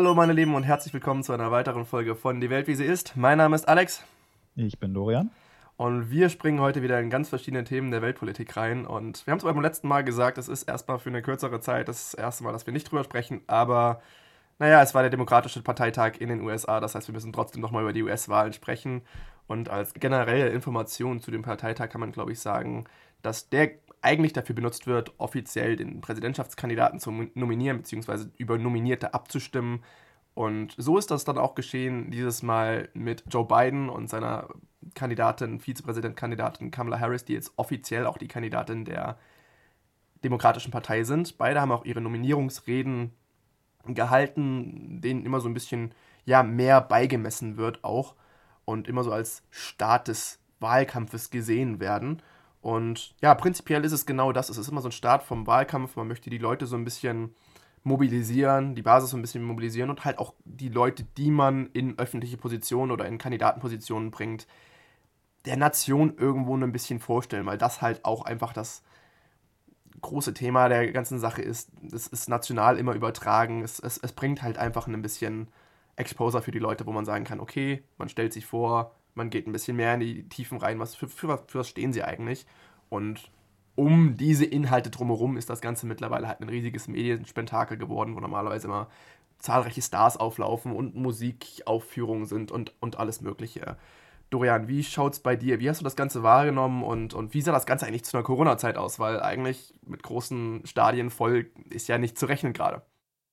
Hallo meine Lieben und herzlich willkommen zu einer weiteren Folge von Die Welt wie sie ist. Mein Name ist Alex. Ich bin Dorian. Und wir springen heute wieder in ganz verschiedene Themen der Weltpolitik rein. Und wir haben es beim letzten Mal gesagt, es ist erstmal für eine kürzere Zeit das erste Mal, dass wir nicht drüber sprechen. Aber naja, es war der Demokratische Parteitag in den USA. Das heißt, wir müssen trotzdem nochmal über die US-Wahlen sprechen. Und als generelle Information zu dem Parteitag kann man, glaube ich, sagen, dass der eigentlich dafür benutzt wird, offiziell den Präsidentschaftskandidaten zu nominieren, beziehungsweise über Nominierte abzustimmen. Und so ist das dann auch geschehen, dieses Mal mit Joe Biden und seiner Kandidatin, Vizepräsidentkandidatin Kamala Harris, die jetzt offiziell auch die Kandidatin der Demokratischen Partei sind. Beide haben auch ihre Nominierungsreden gehalten, denen immer so ein bisschen ja, mehr beigemessen wird auch und immer so als Start des Wahlkampfes gesehen werden. Und ja, prinzipiell ist es genau das. Es ist immer so ein Start vom Wahlkampf. Man möchte die Leute so ein bisschen mobilisieren, die Basis so ein bisschen mobilisieren und halt auch die Leute, die man in öffentliche Positionen oder in Kandidatenpositionen bringt, der Nation irgendwo ein bisschen vorstellen, weil das halt auch einfach das große Thema der ganzen Sache ist. Es ist national immer übertragen. Es, es, es bringt halt einfach ein bisschen Exposure für die Leute, wo man sagen kann, okay, man stellt sich vor, man geht ein bisschen mehr in die Tiefen rein, was für, für, für was stehen sie eigentlich. Und um diese Inhalte drumherum ist das Ganze mittlerweile halt ein riesiges Medienspektakel geworden, wo normalerweise immer zahlreiche Stars auflaufen und Musikaufführungen sind und, und alles Mögliche. Dorian, wie schaut's bei dir? Wie hast du das Ganze wahrgenommen und, und wie sah das Ganze eigentlich zu einer Corona-Zeit aus? Weil eigentlich mit großen Stadien voll ist ja nicht zu rechnen gerade.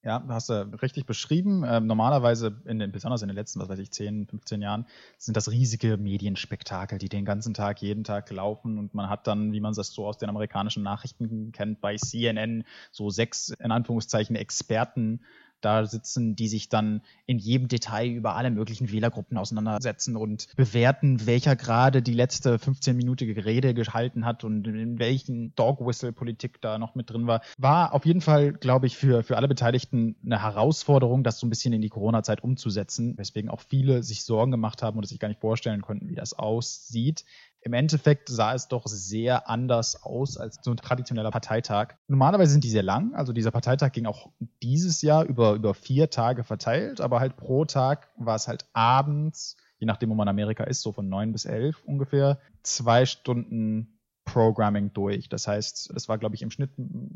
Ja, hast du richtig beschrieben. Ähm, normalerweise, in den, besonders in den letzten, was weiß ich, 10, 15 Jahren, sind das riesige Medienspektakel, die den ganzen Tag, jeden Tag laufen und man hat dann, wie man das so aus den amerikanischen Nachrichten kennt, bei CNN so sechs, in Anführungszeichen, Experten da sitzen, die sich dann in jedem Detail über alle möglichen Wählergruppen auseinandersetzen und bewerten, welcher gerade die letzte 15-minütige Rede gehalten hat und in welchen Dog-Whistle-Politik da noch mit drin war. War auf jeden Fall, glaube ich, für, für alle Beteiligten eine Herausforderung, das so ein bisschen in die Corona-Zeit umzusetzen, weswegen auch viele sich Sorgen gemacht haben und sich gar nicht vorstellen konnten, wie das aussieht. Im Endeffekt sah es doch sehr anders aus als so ein traditioneller Parteitag. Normalerweise sind die sehr lang, also dieser Parteitag ging auch dieses Jahr über, über vier Tage verteilt, aber halt pro Tag war es halt abends, je nachdem, wo man in Amerika ist, so von neun bis elf ungefähr, zwei Stunden Programming durch. Das heißt, es war, glaube ich, im Schnitt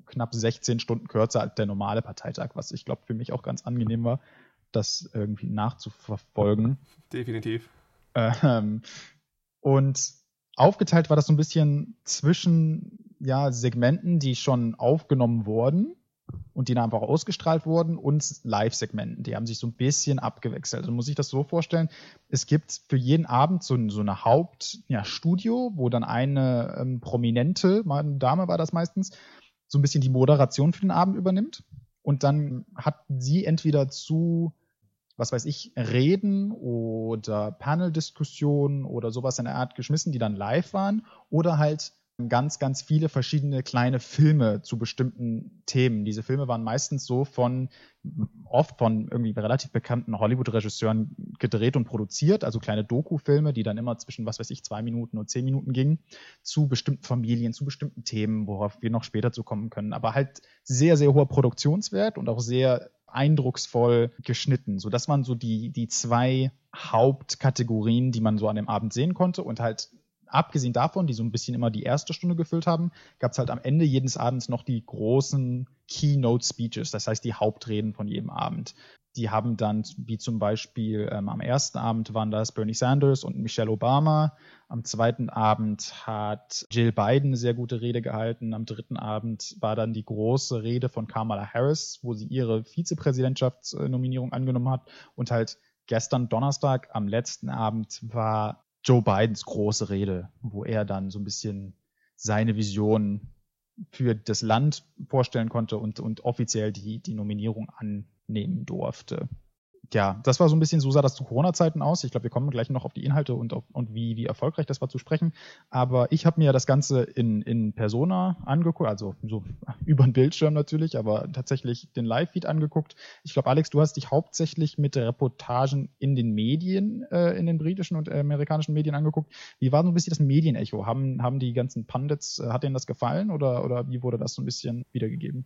knapp 16 Stunden kürzer als der normale Parteitag, was ich glaube für mich auch ganz angenehm war, das irgendwie nachzuverfolgen. Definitiv. Ähm, und aufgeteilt war das so ein bisschen zwischen ja, Segmenten, die schon aufgenommen wurden und die dann einfach ausgestrahlt wurden und Live-Segmenten. Die haben sich so ein bisschen abgewechselt. Also muss ich das so vorstellen, es gibt für jeden Abend so, so eine Hauptstudio, ja, wo dann eine ähm, prominente, eine Dame war das meistens, so ein bisschen die Moderation für den Abend übernimmt. Und dann hat sie entweder zu was weiß ich, Reden oder Panel-Diskussionen oder sowas in der Art geschmissen, die dann live waren oder halt ganz, ganz viele verschiedene kleine Filme zu bestimmten Themen. Diese Filme waren meistens so von, oft von irgendwie relativ bekannten Hollywood-Regisseuren gedreht und produziert, also kleine Doku-Filme, die dann immer zwischen, was weiß ich, zwei Minuten und zehn Minuten gingen, zu bestimmten Familien, zu bestimmten Themen, worauf wir noch später zu kommen können. Aber halt sehr, sehr hoher Produktionswert und auch sehr eindrucksvoll geschnitten. So, das waren so die, die zwei Hauptkategorien, die man so an dem Abend sehen konnte und halt abgesehen davon, die so ein bisschen immer die erste Stunde gefüllt haben, gab es halt am Ende jedes Abends noch die großen Keynote Speeches, das heißt die Hauptreden von jedem Abend. Die haben dann, wie zum Beispiel ähm, am ersten Abend waren das Bernie Sanders und Michelle Obama. Am zweiten Abend hat Jill Biden eine sehr gute Rede gehalten. Am dritten Abend war dann die große Rede von Kamala Harris, wo sie ihre Vizepräsidentschaftsnominierung angenommen hat. Und halt gestern Donnerstag am letzten Abend war Joe Bidens große Rede, wo er dann so ein bisschen seine Vision für das Land vorstellen konnte und, und offiziell die, die Nominierung annehmen durfte ja, das war so ein bisschen, so sah das zu Corona-Zeiten aus. Ich glaube, wir kommen gleich noch auf die Inhalte und, und wie, wie erfolgreich das war zu sprechen. Aber ich habe mir das Ganze in, in Persona angeguckt, also so über den Bildschirm natürlich, aber tatsächlich den Live-Feed angeguckt. Ich glaube, Alex, du hast dich hauptsächlich mit Reportagen in den Medien, äh, in den britischen und amerikanischen Medien angeguckt. Wie war so ein bisschen das Medienecho? Haben, haben die ganzen Pundits, äh, hat denen das gefallen oder, oder wie wurde das so ein bisschen wiedergegeben?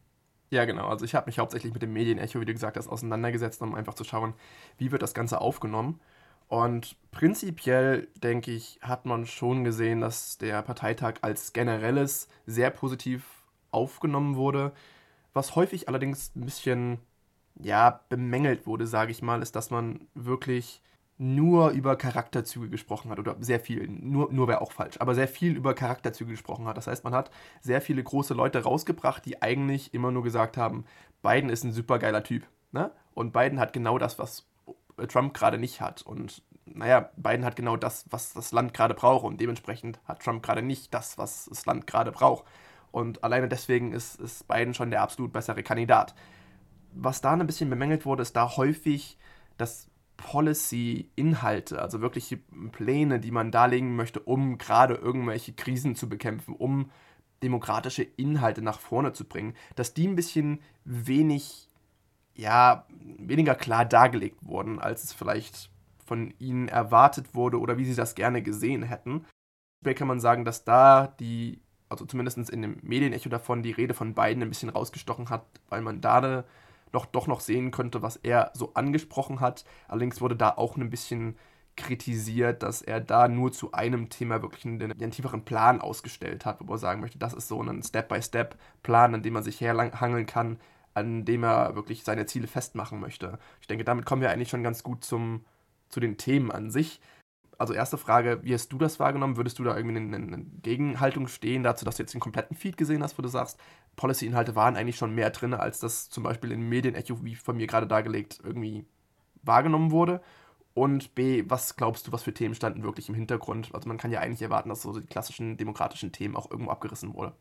Ja, genau. Also ich habe mich hauptsächlich mit dem Medienecho, wie du gesagt hast, auseinandergesetzt, um einfach zu schauen, wie wird das Ganze aufgenommen. Und prinzipiell, denke ich, hat man schon gesehen, dass der Parteitag als generelles sehr positiv aufgenommen wurde. Was häufig allerdings ein bisschen, ja, bemängelt wurde, sage ich mal, ist, dass man wirklich nur über Charakterzüge gesprochen hat oder sehr viel, nur, nur wäre auch falsch, aber sehr viel über Charakterzüge gesprochen hat. Das heißt, man hat sehr viele große Leute rausgebracht, die eigentlich immer nur gesagt haben, Biden ist ein supergeiler Typ. Ne? Und Biden hat genau das, was Trump gerade nicht hat. Und naja, Biden hat genau das, was das Land gerade braucht. Und dementsprechend hat Trump gerade nicht das, was das Land gerade braucht. Und alleine deswegen ist, ist Biden schon der absolut bessere Kandidat. Was da ein bisschen bemängelt wurde, ist da häufig, dass Policy-Inhalte, also wirkliche Pläne, die man darlegen möchte, um gerade irgendwelche Krisen zu bekämpfen, um demokratische Inhalte nach vorne zu bringen, dass die ein bisschen wenig, ja, weniger klar dargelegt wurden, als es vielleicht von ihnen erwartet wurde oder wie sie das gerne gesehen hätten. Hier kann man sagen, dass da die, also zumindest in dem Medienecho davon, die Rede von beiden ein bisschen rausgestochen hat, weil man da noch, doch noch sehen könnte, was er so angesprochen hat. Allerdings wurde da auch ein bisschen kritisiert, dass er da nur zu einem Thema wirklich einen, einen tieferen Plan ausgestellt hat, wo er sagen möchte, das ist so ein Step-by-Step-Plan, an dem man sich herhangeln kann, an dem er wirklich seine Ziele festmachen möchte. Ich denke, damit kommen wir eigentlich schon ganz gut zum, zu den Themen an sich also erste Frage, wie hast du das wahrgenommen? Würdest du da irgendwie eine, eine Gegenhaltung stehen dazu, dass du jetzt den kompletten Feed gesehen hast, wo du sagst, Policy-Inhalte waren eigentlich schon mehr drin, als das zum Beispiel in Medienecho, wie von mir gerade dargelegt, irgendwie wahrgenommen wurde? Und B, was glaubst du, was für Themen standen wirklich im Hintergrund? Also man kann ja eigentlich erwarten, dass so die klassischen demokratischen Themen auch irgendwo abgerissen wurde.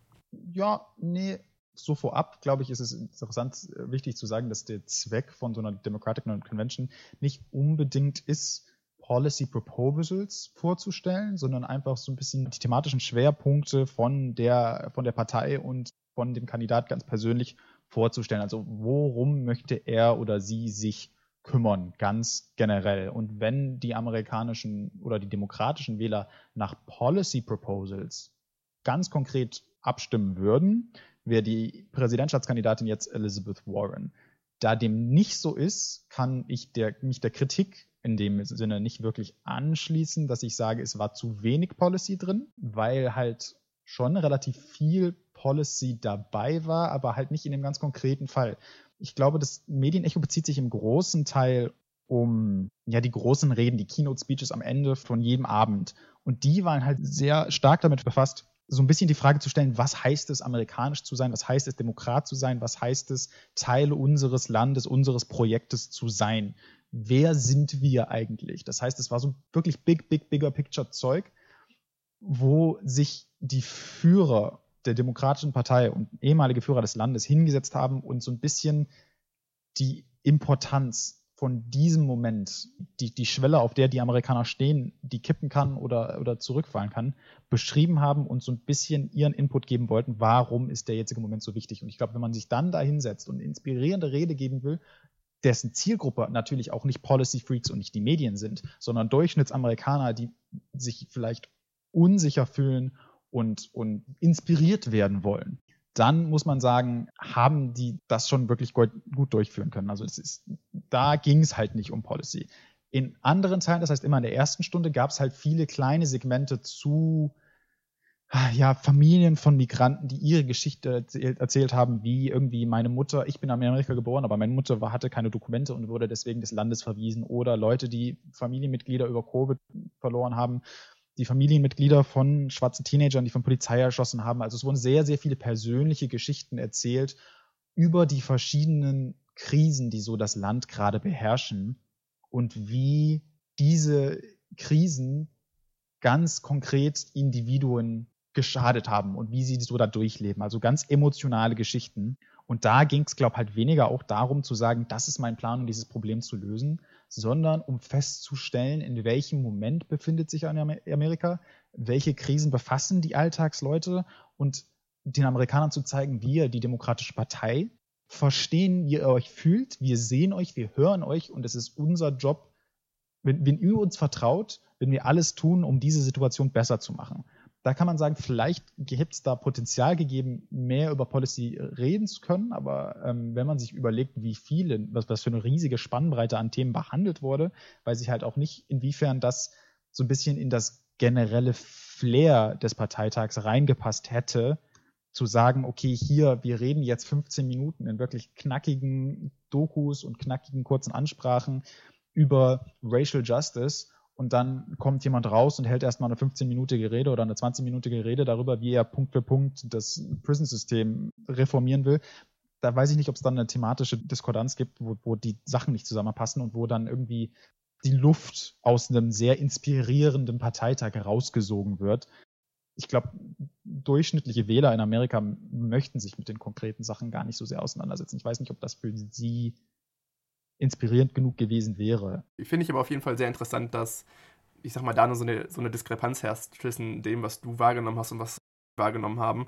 Ja, nee, so vorab, glaube ich, ist es interessant, äh, wichtig zu sagen, dass der Zweck von so einer Democratic Convention nicht unbedingt ist, Policy Proposals vorzustellen, sondern einfach so ein bisschen die thematischen Schwerpunkte von der, von der Partei und von dem Kandidat ganz persönlich vorzustellen. Also worum möchte er oder sie sich kümmern, ganz generell. Und wenn die amerikanischen oder die demokratischen Wähler nach Policy Proposals ganz konkret abstimmen würden, wäre die Präsidentschaftskandidatin jetzt Elizabeth Warren. Da dem nicht so ist, kann ich der, mich der Kritik in dem Sinne nicht wirklich anschließen, dass ich sage, es war zu wenig Policy drin, weil halt schon relativ viel Policy dabei war, aber halt nicht in dem ganz konkreten Fall. Ich glaube, das Medienecho bezieht sich im großen Teil um ja die großen Reden, die Keynote Speeches am Ende von jedem Abend. Und die waren halt sehr stark damit befasst, so ein bisschen die Frage zu stellen, was heißt es, amerikanisch zu sein, was heißt es, Demokrat zu sein, was heißt es, Teile unseres Landes, unseres Projektes zu sein wer sind wir eigentlich? Das heißt, es war so wirklich big, big, bigger picture Zeug, wo sich die Führer der Demokratischen Partei und ehemalige Führer des Landes hingesetzt haben und so ein bisschen die Importanz von diesem Moment, die, die Schwelle, auf der die Amerikaner stehen, die kippen kann oder, oder zurückfallen kann, beschrieben haben und so ein bisschen ihren Input geben wollten, warum ist der jetzige Moment so wichtig. Und ich glaube, wenn man sich dann da hinsetzt und inspirierende Rede geben will, dessen Zielgruppe natürlich auch nicht Policy Freaks und nicht die Medien sind, sondern Durchschnittsamerikaner, die sich vielleicht unsicher fühlen und, und inspiriert werden wollen, dann muss man sagen, haben die das schon wirklich gut, gut durchführen können. Also es ist, da ging es halt nicht um Policy. In anderen Teilen, das heißt immer in der ersten Stunde, gab es halt viele kleine Segmente zu ja, Familien von Migranten, die ihre Geschichte erzählt, erzählt, haben, wie irgendwie meine Mutter, ich bin in Amerika geboren, aber meine Mutter war, hatte keine Dokumente und wurde deswegen des Landes verwiesen. Oder Leute, die Familienmitglieder über Covid verloren haben, die Familienmitglieder von schwarzen Teenagern, die von Polizei erschossen haben. Also es wurden sehr, sehr viele persönliche Geschichten erzählt über die verschiedenen Krisen, die so das Land gerade beherrschen und wie diese Krisen ganz konkret Individuen geschadet haben und wie sie so da durchleben. Also ganz emotionale Geschichten. Und da ging es, glaube ich, halt weniger auch darum zu sagen, das ist mein Plan, um dieses Problem zu lösen, sondern um festzustellen, in welchem Moment befindet sich Amerika, welche Krisen befassen die Alltagsleute und den Amerikanern zu zeigen, wir, die Demokratische Partei, verstehen, wie ihr euch fühlt, wir sehen euch, wir hören euch und es ist unser Job, wenn, wenn ihr uns vertraut, wenn wir alles tun, um diese Situation besser zu machen. Da kann man sagen, vielleicht hätte es da Potenzial gegeben, mehr über Policy reden zu können. Aber ähm, wenn man sich überlegt, wie viele, was, was für eine riesige Spannbreite an Themen behandelt wurde, weiß ich halt auch nicht, inwiefern das so ein bisschen in das generelle Flair des Parteitags reingepasst hätte, zu sagen, okay, hier, wir reden jetzt 15 Minuten in wirklich knackigen Dokus und knackigen kurzen Ansprachen über Racial Justice und dann kommt jemand raus und hält erstmal eine 15-minütige Rede oder eine 20-minütige Rede darüber, wie er Punkt für Punkt das Prison-System reformieren will. Da weiß ich nicht, ob es dann eine thematische Diskordanz gibt, wo, wo die Sachen nicht zusammenpassen und wo dann irgendwie die Luft aus einem sehr inspirierenden Parteitag herausgesogen wird. Ich glaube, durchschnittliche Wähler in Amerika möchten sich mit den konkreten Sachen gar nicht so sehr auseinandersetzen. Ich weiß nicht, ob das für sie inspirierend genug gewesen wäre. Finde ich aber auf jeden Fall sehr interessant, dass, ich sag mal, da nur so eine, so eine Diskrepanz herrscht zwischen dem, was du wahrgenommen hast und was wir wahrgenommen haben.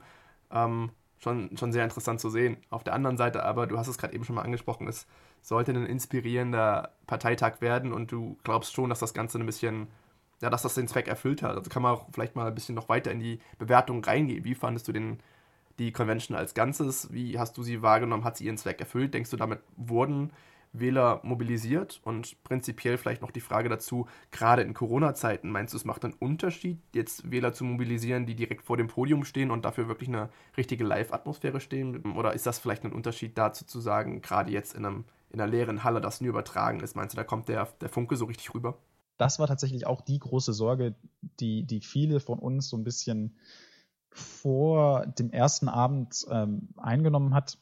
Ähm, schon, schon sehr interessant zu sehen. Auf der anderen Seite aber, du hast es gerade eben schon mal angesprochen, es sollte ein inspirierender Parteitag werden und du glaubst schon, dass das Ganze ein bisschen, ja, dass das den Zweck erfüllt hat. Also kann man auch vielleicht mal ein bisschen noch weiter in die Bewertung reingehen. Wie fandest du den, die Convention als Ganzes? Wie hast du sie wahrgenommen? Hat sie ihren Zweck erfüllt? Denkst du, damit wurden Wähler mobilisiert? Und prinzipiell vielleicht noch die Frage dazu, gerade in Corona-Zeiten, meinst du, es macht einen Unterschied, jetzt Wähler zu mobilisieren, die direkt vor dem Podium stehen und dafür wirklich eine richtige Live-Atmosphäre stehen? Oder ist das vielleicht ein Unterschied dazu zu sagen, gerade jetzt in, einem, in einer leeren Halle, das nur übertragen ist? Meinst du, da kommt der, der Funke so richtig rüber? Das war tatsächlich auch die große Sorge, die, die viele von uns so ein bisschen vor dem ersten Abend ähm, eingenommen hat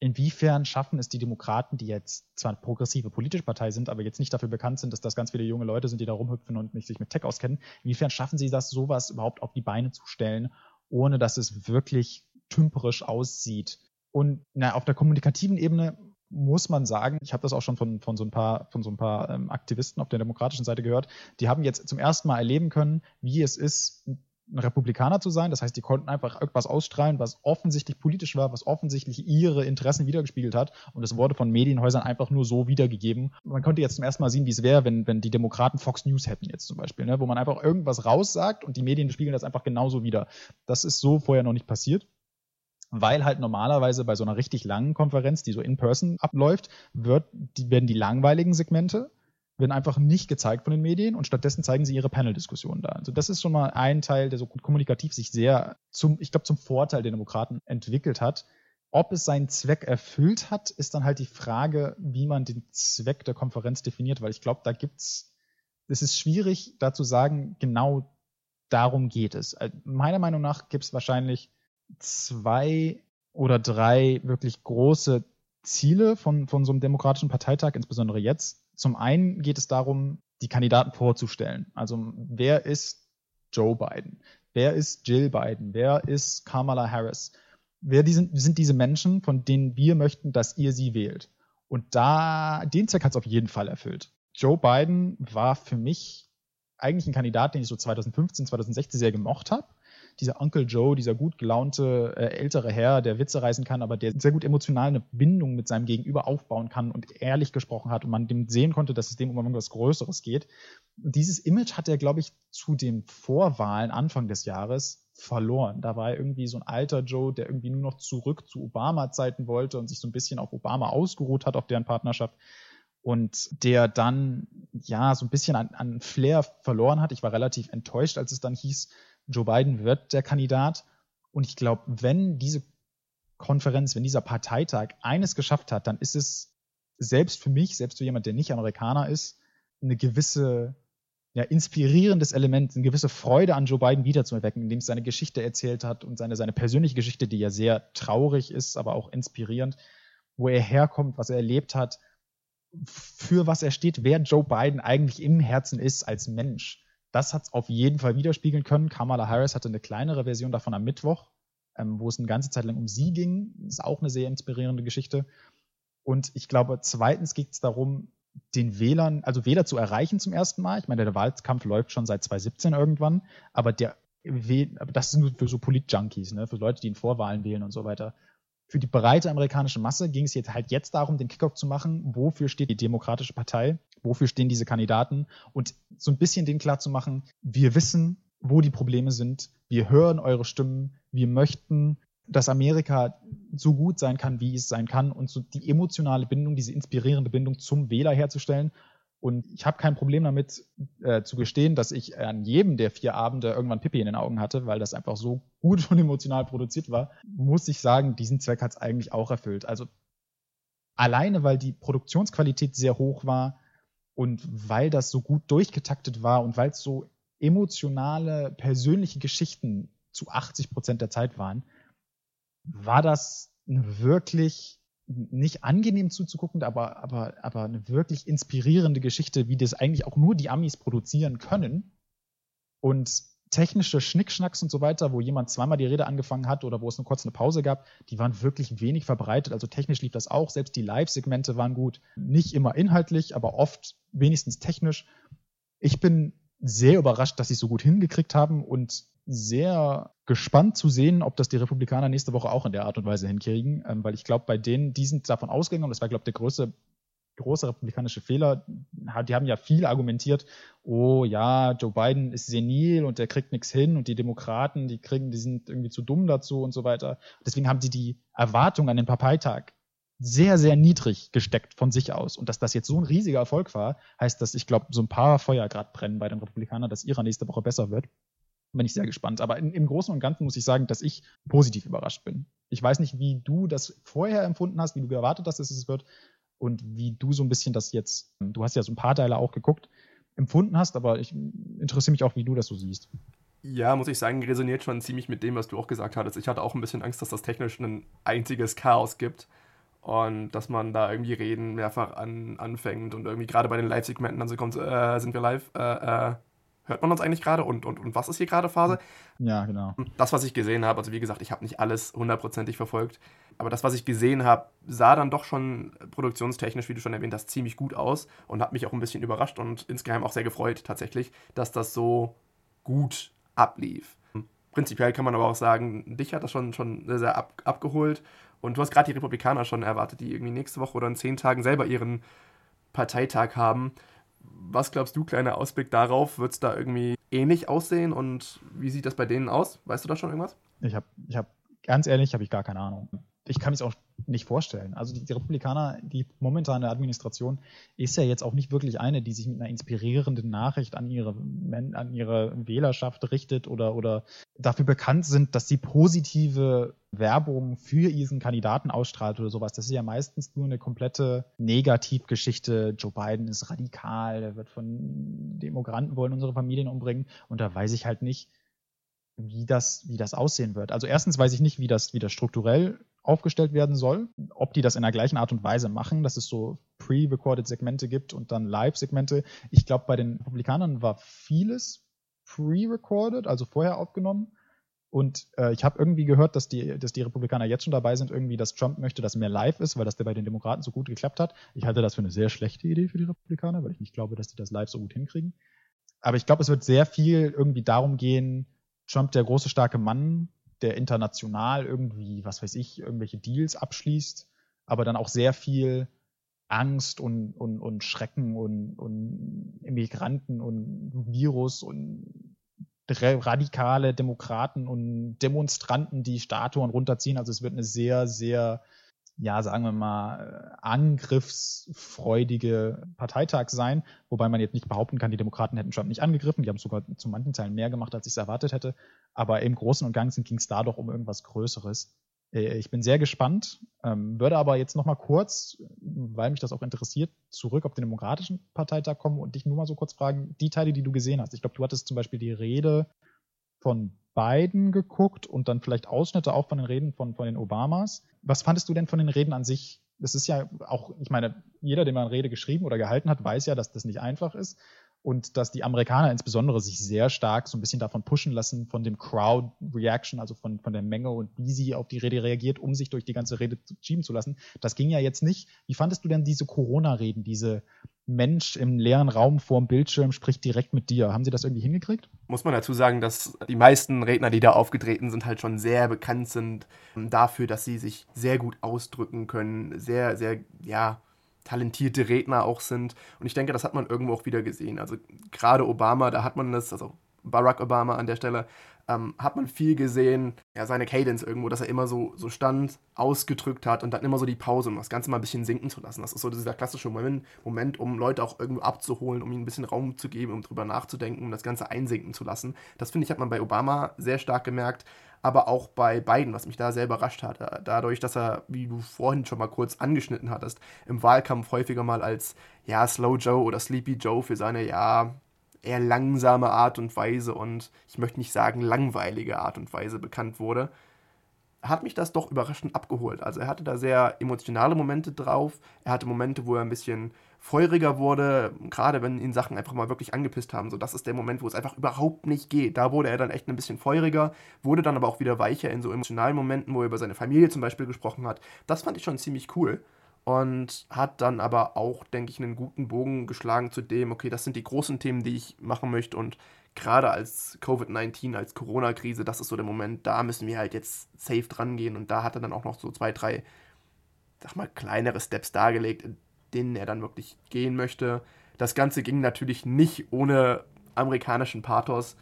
inwiefern schaffen es die Demokraten, die jetzt zwar eine progressive politische Partei sind, aber jetzt nicht dafür bekannt sind, dass das ganz viele junge Leute sind, die da rumhüpfen und nicht sich mit Tech auskennen, inwiefern schaffen sie das, sowas überhaupt auf die Beine zu stellen, ohne dass es wirklich tümperisch aussieht. Und na, auf der kommunikativen Ebene muss man sagen, ich habe das auch schon von, von so ein paar, von so ein paar ähm, Aktivisten auf der demokratischen Seite gehört, die haben jetzt zum ersten Mal erleben können, wie es ist, ein Republikaner zu sein. Das heißt, die konnten einfach irgendwas ausstrahlen, was offensichtlich politisch war, was offensichtlich ihre Interessen wiedergespiegelt hat. Und es wurde von Medienhäusern einfach nur so wiedergegeben. Man konnte jetzt zum ersten Mal sehen, wie es wäre, wenn, wenn die Demokraten Fox News hätten jetzt zum Beispiel, ne? wo man einfach irgendwas raussagt und die Medien spiegeln das einfach genauso wieder. Das ist so vorher noch nicht passiert weil halt normalerweise bei so einer richtig langen Konferenz, die so in person abläuft, wird, die, werden die langweiligen Segmente werden einfach nicht gezeigt von den Medien und stattdessen zeigen sie ihre Panel-Diskussionen da. Also das ist schon mal ein Teil, der so kommunikativ sich sehr zum, ich glaube, zum Vorteil der Demokraten entwickelt hat. Ob es seinen Zweck erfüllt hat, ist dann halt die Frage, wie man den Zweck der Konferenz definiert, weil ich glaube, da gibt's, es ist schwierig, da zu sagen, genau darum geht es. Meiner Meinung nach gibt es wahrscheinlich zwei oder drei wirklich große Ziele von, von so einem demokratischen Parteitag, insbesondere jetzt. Zum einen geht es darum, die Kandidaten vorzustellen. Also wer ist Joe Biden? Wer ist Jill Biden? Wer ist Kamala Harris? Wer die sind, sind diese Menschen, von denen wir möchten, dass ihr sie wählt? Und da, den Zweck hat es auf jeden Fall erfüllt. Joe Biden war für mich eigentlich ein Kandidat, den ich so 2015, 2016 sehr gemocht habe dieser Uncle Joe, dieser gut gelaunte äh, ältere Herr, der Witze reißen kann, aber der sehr gut emotional eine Bindung mit seinem Gegenüber aufbauen kann und ehrlich gesprochen hat und man dem sehen konnte, dass es dem um irgendwas Größeres geht. Dieses Image hat er, glaube ich, zu den Vorwahlen Anfang des Jahres verloren. Da war er irgendwie so ein alter Joe, der irgendwie nur noch zurück zu Obama-Zeiten wollte und sich so ein bisschen auf Obama ausgeruht hat, auf deren Partnerschaft und der dann ja so ein bisschen an, an Flair verloren hat. Ich war relativ enttäuscht, als es dann hieß, Joe Biden wird der Kandidat. Und ich glaube, wenn diese Konferenz, wenn dieser Parteitag eines geschafft hat, dann ist es selbst für mich, selbst für jemand, der nicht Amerikaner ist, eine gewisse ja, inspirierendes Element, eine gewisse Freude an Joe Biden wiederzuerwecken, indem es seine Geschichte erzählt hat und seine, seine persönliche Geschichte, die ja sehr traurig ist, aber auch inspirierend, wo er herkommt, was er erlebt hat, für was er steht, wer Joe Biden eigentlich im Herzen ist als Mensch. Das hat es auf jeden Fall widerspiegeln können. Kamala Harris hatte eine kleinere Version davon am Mittwoch, ähm, wo es eine ganze Zeit lang um sie ging. Das ist auch eine sehr inspirierende Geschichte. Und ich glaube, zweitens geht es darum, den Wählern, also Wähler zu erreichen zum ersten Mal. Ich meine, der Wahlkampf läuft schon seit 2017 irgendwann, aber der das ist nur für so Polit-Junkies, ne, für Leute, die in Vorwahlen wählen und so weiter. Für die breite amerikanische Masse ging es jetzt halt jetzt darum, den Kickoff zu machen, wofür steht die Demokratische Partei wofür stehen diese Kandidaten und so ein bisschen denen klar zu machen, wir wissen, wo die Probleme sind. Wir hören eure Stimmen. Wir möchten, dass Amerika so gut sein kann, wie es sein kann und so die emotionale Bindung, diese inspirierende Bindung zum Wähler herzustellen. Und ich habe kein Problem damit äh, zu gestehen, dass ich an jedem der vier Abende irgendwann Pippi in den Augen hatte, weil das einfach so gut und emotional produziert war. Muss ich sagen, diesen Zweck hat es eigentlich auch erfüllt. Also alleine, weil die Produktionsqualität sehr hoch war und weil das so gut durchgetaktet war und weil es so emotionale, persönliche Geschichten zu 80 Prozent der Zeit waren, war das eine wirklich nicht angenehm zuzugucken, aber, aber, aber eine wirklich inspirierende Geschichte, wie das eigentlich auch nur die Amis produzieren können. Und technische Schnickschnacks und so weiter, wo jemand zweimal die Rede angefangen hat oder wo es eine kurze Pause gab, die waren wirklich wenig verbreitet. Also technisch lief das auch. Selbst die Live-Segmente waren gut. Nicht immer inhaltlich, aber oft wenigstens technisch. Ich bin sehr überrascht, dass sie es so gut hingekriegt haben und sehr gespannt zu sehen, ob das die Republikaner nächste Woche auch in der Art und Weise hinkriegen, ähm, weil ich glaube, bei denen, die sind davon ausgegangen, und das war, glaube ich, der größte große republikanische Fehler. Die haben ja viel argumentiert, oh ja, Joe Biden ist senil und der kriegt nichts hin und die Demokraten, die kriegen, die sind irgendwie zu dumm dazu und so weiter. Deswegen haben sie die Erwartung an den Parteitag sehr, sehr niedrig gesteckt von sich aus. Und dass das jetzt so ein riesiger Erfolg war, heißt, dass ich glaube, so ein paar Feuer gerade brennen bei den Republikanern, dass ihrer nächste Woche besser wird. Bin ich sehr gespannt. Aber in, im Großen und Ganzen muss ich sagen, dass ich positiv überrascht bin. Ich weiß nicht, wie du das vorher empfunden hast, wie du erwartet hast, dass es wird und wie du so ein bisschen das jetzt, du hast ja so ein paar Teile auch geguckt, empfunden hast, aber ich interessiere mich auch, wie du das so siehst. Ja, muss ich sagen, resoniert schon ziemlich mit dem, was du auch gesagt hattest. Ich hatte auch ein bisschen Angst, dass das technisch ein einziges Chaos gibt und dass man da irgendwie Reden mehrfach an, anfängt und irgendwie gerade bei den Live-Segmenten dann so kommt, äh, sind wir live, äh, äh, hört man uns eigentlich gerade und, und, und was ist hier gerade Phase? Ja, genau. Das, was ich gesehen habe, also wie gesagt, ich habe nicht alles hundertprozentig verfolgt, aber das, was ich gesehen habe, sah dann doch schon produktionstechnisch, wie du schon erwähnt hast, ziemlich gut aus und hat mich auch ein bisschen überrascht und insgeheim auch sehr gefreut tatsächlich, dass das so gut ablief. Prinzipiell kann man aber auch sagen, dich hat das schon, schon sehr, sehr ab, abgeholt und du hast gerade die Republikaner schon erwartet, die irgendwie nächste Woche oder in zehn Tagen selber ihren Parteitag haben. Was glaubst du, kleiner Ausblick darauf? Wird es da irgendwie ähnlich aussehen und wie sieht das bei denen aus? Weißt du da schon irgendwas? Ich habe, ich hab, ganz ehrlich, habe ich gar keine Ahnung. Ich kann es auch nicht vorstellen. Also die, die, Republikaner, die momentane Administration ist ja jetzt auch nicht wirklich eine, die sich mit einer inspirierenden Nachricht an ihre, an ihre Wählerschaft richtet oder, oder dafür bekannt sind, dass sie positive Werbung für ihren Kandidaten ausstrahlt oder sowas. Das ist ja meistens nur eine komplette Negativgeschichte. Joe Biden ist radikal, der wird von Demokraten wollen unsere Familien umbringen und da weiß ich halt nicht, wie das, wie das aussehen wird. Also erstens weiß ich nicht, wie das, wie das strukturell aufgestellt werden soll. Ob die das in der gleichen Art und Weise machen, dass es so pre-recorded Segmente gibt und dann Live-Segmente. Ich glaube, bei den Republikanern war vieles pre-recorded, also vorher aufgenommen. Und äh, ich habe irgendwie gehört, dass die, dass die Republikaner jetzt schon dabei sind, irgendwie, dass Trump möchte, dass mehr live ist, weil das bei den Demokraten so gut geklappt hat. Ich halte das für eine sehr schlechte Idee für die Republikaner, weil ich nicht glaube, dass die das live so gut hinkriegen. Aber ich glaube, es wird sehr viel irgendwie darum gehen, Trump, der große, starke Mann, der international irgendwie, was weiß ich, irgendwelche Deals abschließt, aber dann auch sehr viel Angst und, und, und Schrecken und, und Immigranten und Virus und radikale Demokraten und Demonstranten, die Statuen runterziehen. Also es wird eine sehr, sehr ja, sagen wir mal, äh, angriffsfreudige Parteitag sein, wobei man jetzt nicht behaupten kann, die Demokraten hätten Trump nicht angegriffen, die haben sogar zu manchen Teilen mehr gemacht, als ich es erwartet hätte, aber im Großen und Ganzen ging es da doch um irgendwas Größeres. Äh, ich bin sehr gespannt, ähm, würde aber jetzt nochmal kurz, weil mich das auch interessiert, zurück auf den Demokratischen Parteitag kommen und dich nur mal so kurz fragen, die Teile, die du gesehen hast. Ich glaube, du hattest zum Beispiel die Rede von Biden geguckt und dann vielleicht Ausschnitte auch von den Reden von, von den Obamas. Was fandest du denn von den Reden an sich? Das ist ja auch, ich meine, jeder, der mal eine Rede geschrieben oder gehalten hat, weiß ja, dass das nicht einfach ist und dass die Amerikaner insbesondere sich sehr stark so ein bisschen davon pushen lassen, von dem Crowd Reaction, also von, von der Menge und wie sie auf die Rede reagiert, um sich durch die ganze Rede schieben zu lassen. Das ging ja jetzt nicht. Wie fandest du denn diese Corona-Reden, diese Mensch im leeren Raum vor dem Bildschirm spricht direkt mit dir? Haben sie das irgendwie hingekriegt? Muss man dazu sagen, dass die meisten Redner, die da aufgetreten sind, halt schon sehr bekannt sind dafür, dass sie sich sehr gut ausdrücken können, sehr, sehr, ja, talentierte Redner auch sind. Und ich denke, das hat man irgendwo auch wieder gesehen. Also gerade Obama, da hat man das, also Barack Obama an der Stelle, ähm, hat man viel gesehen, ja, seine Cadence irgendwo, dass er immer so, so stand, ausgedrückt hat und dann immer so die Pause, um das Ganze mal ein bisschen sinken zu lassen. Das ist so dieser klassische Moment, Moment um Leute auch irgendwo abzuholen, um ihnen ein bisschen Raum zu geben, um drüber nachzudenken, um das Ganze einsinken zu lassen. Das finde ich, hat man bei Obama sehr stark gemerkt, aber auch bei Biden, was mich da sehr überrascht hat. Dadurch, dass er, wie du vorhin schon mal kurz angeschnitten hattest, im Wahlkampf häufiger mal als ja, Slow Joe oder Sleepy Joe für seine ja eher langsame Art und Weise und ich möchte nicht sagen langweilige Art und Weise bekannt wurde, hat mich das doch überraschend abgeholt. Also er hatte da sehr emotionale Momente drauf. Er hatte Momente, wo er ein bisschen feuriger wurde, gerade wenn ihn Sachen einfach mal wirklich angepisst haben. So, das ist der Moment, wo es einfach überhaupt nicht geht. Da wurde er dann echt ein bisschen feuriger, wurde dann aber auch wieder weicher in so emotionalen Momenten, wo er über seine Familie zum Beispiel gesprochen hat. Das fand ich schon ziemlich cool und hat dann aber auch, denke ich, einen guten Bogen geschlagen zu dem, okay, das sind die großen Themen, die ich machen möchte und gerade als Covid-19, als Corona-Krise, das ist so der Moment, da müssen wir halt jetzt safe dran gehen und da hat er dann auch noch so zwei, drei, sag mal, kleinere Steps dargelegt, denen er dann wirklich gehen möchte. Das Ganze ging natürlich nicht ohne amerikanischen Pathos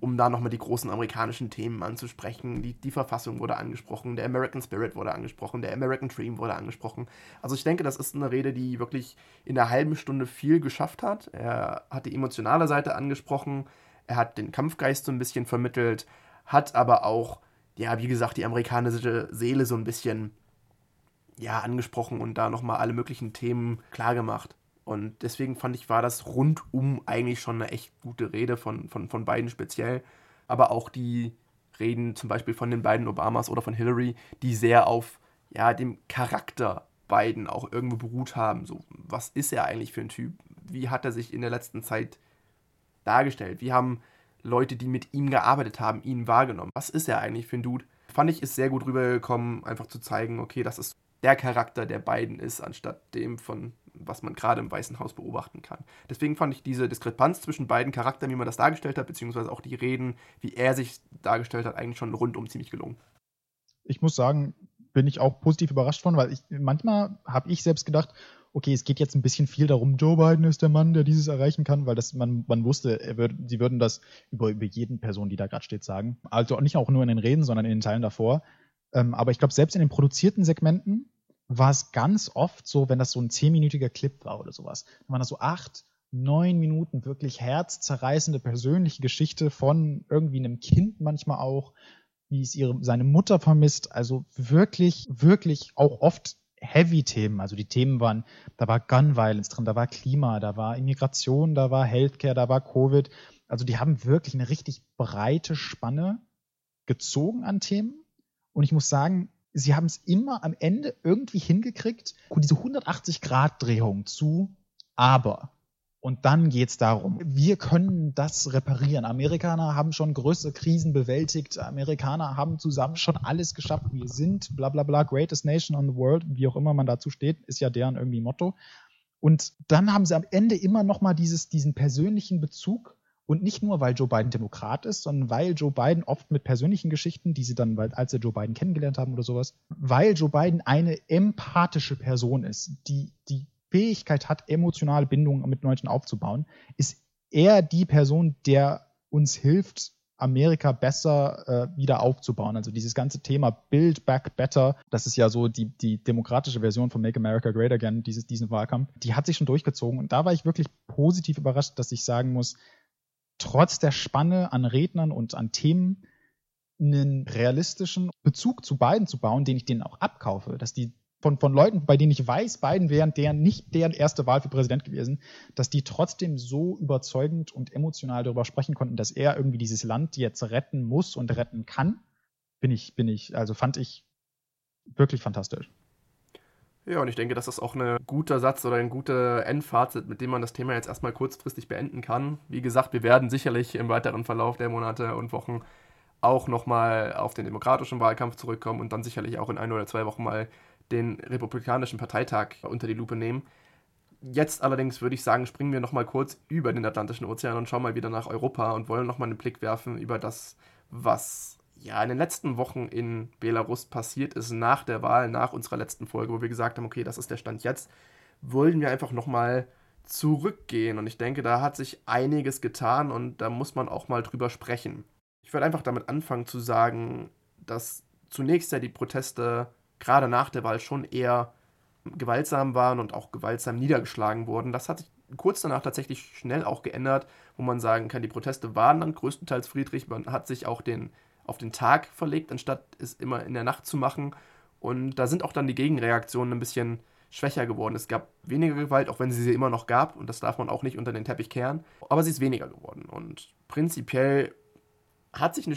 um da nochmal die großen amerikanischen Themen anzusprechen. Die, die Verfassung wurde angesprochen, der American Spirit wurde angesprochen, der American Dream wurde angesprochen. Also ich denke, das ist eine Rede, die wirklich in einer halben Stunde viel geschafft hat. Er hat die emotionale Seite angesprochen, er hat den Kampfgeist so ein bisschen vermittelt, hat aber auch, ja, wie gesagt, die amerikanische Seele so ein bisschen ja, angesprochen und da nochmal alle möglichen Themen klargemacht. Und deswegen fand ich, war das rundum eigentlich schon eine echt gute Rede von, von, von beiden speziell. Aber auch die Reden zum Beispiel von den beiden Obamas oder von Hillary, die sehr auf ja, dem Charakter Biden auch irgendwo beruht haben. So, was ist er eigentlich für ein Typ? Wie hat er sich in der letzten Zeit dargestellt? Wie haben Leute, die mit ihm gearbeitet haben, ihn wahrgenommen? Was ist er eigentlich für ein Dude? Fand ich, ist sehr gut rübergekommen, einfach zu zeigen, okay, das ist der Charakter der beiden ist, anstatt dem von was man gerade im Weißen Haus beobachten kann. Deswegen fand ich diese Diskrepanz zwischen beiden Charakteren, wie man das dargestellt hat, beziehungsweise auch die Reden, wie er sich dargestellt hat, eigentlich schon rundum ziemlich gelungen. Ich muss sagen, bin ich auch positiv überrascht von, weil ich manchmal habe ich selbst gedacht, okay, es geht jetzt ein bisschen viel darum, Joe Biden ist der Mann, der dieses erreichen kann, weil das man, man wusste, würd, sie würden das über, über jeden Person, die da gerade steht, sagen. Also nicht auch nur in den Reden, sondern in den Teilen davor. Ähm, aber ich glaube, selbst in den produzierten Segmenten war es ganz oft so, wenn das so ein zehnminütiger Clip war oder sowas, dann waren das so acht, neun Minuten wirklich herzzerreißende persönliche Geschichte von irgendwie einem Kind manchmal auch, wie es ihre, seine Mutter vermisst. Also wirklich, wirklich auch oft Heavy-Themen. Also die Themen waren, da war Gun Violence drin, da war Klima, da war Immigration, da war Healthcare, da war Covid. Also die haben wirklich eine richtig breite Spanne gezogen an Themen. Und ich muss sagen, sie haben es immer am Ende irgendwie hingekriegt, diese 180-Grad-Drehung zu aber. Und dann geht es darum, wir können das reparieren. Amerikaner haben schon größere Krisen bewältigt. Amerikaner haben zusammen schon alles geschafft. Wir sind bla bla bla, greatest nation on the world, wie auch immer man dazu steht, ist ja deren irgendwie Motto. Und dann haben sie am Ende immer noch mal dieses, diesen persönlichen Bezug und nicht nur, weil Joe Biden Demokrat ist, sondern weil Joe Biden oft mit persönlichen Geschichten, die sie dann, als sie Joe Biden kennengelernt haben oder sowas, weil Joe Biden eine empathische Person ist, die die Fähigkeit hat, emotionale Bindungen mit Leuten aufzubauen, ist er die Person, der uns hilft, Amerika besser äh, wieder aufzubauen. Also dieses ganze Thema Build Back Better, das ist ja so die, die demokratische Version von Make America Great Again, dieses, diesen Wahlkampf, die hat sich schon durchgezogen. Und da war ich wirklich positiv überrascht, dass ich sagen muss, trotz der Spanne an Rednern und an Themen einen realistischen Bezug zu beiden zu bauen, den ich denen auch abkaufe, dass die von, von Leuten, bei denen ich weiß, beiden wären deren nicht deren erste Wahl für Präsident gewesen, dass die trotzdem so überzeugend und emotional darüber sprechen konnten, dass er irgendwie dieses Land jetzt retten muss und retten kann, bin ich, bin ich, also fand ich wirklich fantastisch. Ja, und ich denke, das ist auch ein guter Satz oder ein guter Endfazit, mit dem man das Thema jetzt erstmal kurzfristig beenden kann. Wie gesagt, wir werden sicherlich im weiteren Verlauf der Monate und Wochen auch nochmal auf den demokratischen Wahlkampf zurückkommen und dann sicherlich auch in ein oder zwei Wochen mal den republikanischen Parteitag unter die Lupe nehmen. Jetzt allerdings würde ich sagen, springen wir nochmal kurz über den Atlantischen Ozean und schauen mal wieder nach Europa und wollen nochmal einen Blick werfen über das, was ja, in den letzten Wochen in Belarus passiert ist, nach der Wahl, nach unserer letzten Folge, wo wir gesagt haben, okay, das ist der Stand jetzt, wollen wir einfach nochmal zurückgehen. Und ich denke, da hat sich einiges getan und da muss man auch mal drüber sprechen. Ich würde einfach damit anfangen zu sagen, dass zunächst ja die Proteste gerade nach der Wahl schon eher gewaltsam waren und auch gewaltsam niedergeschlagen wurden. Das hat sich kurz danach tatsächlich schnell auch geändert, wo man sagen kann, die Proteste waren dann größtenteils friedlich. Man hat sich auch den, auf den Tag verlegt, anstatt es immer in der Nacht zu machen. Und da sind auch dann die Gegenreaktionen ein bisschen schwächer geworden. Es gab weniger Gewalt, auch wenn sie sie immer noch gab, und das darf man auch nicht unter den Teppich kehren, aber sie ist weniger geworden. Und prinzipiell hat sich eine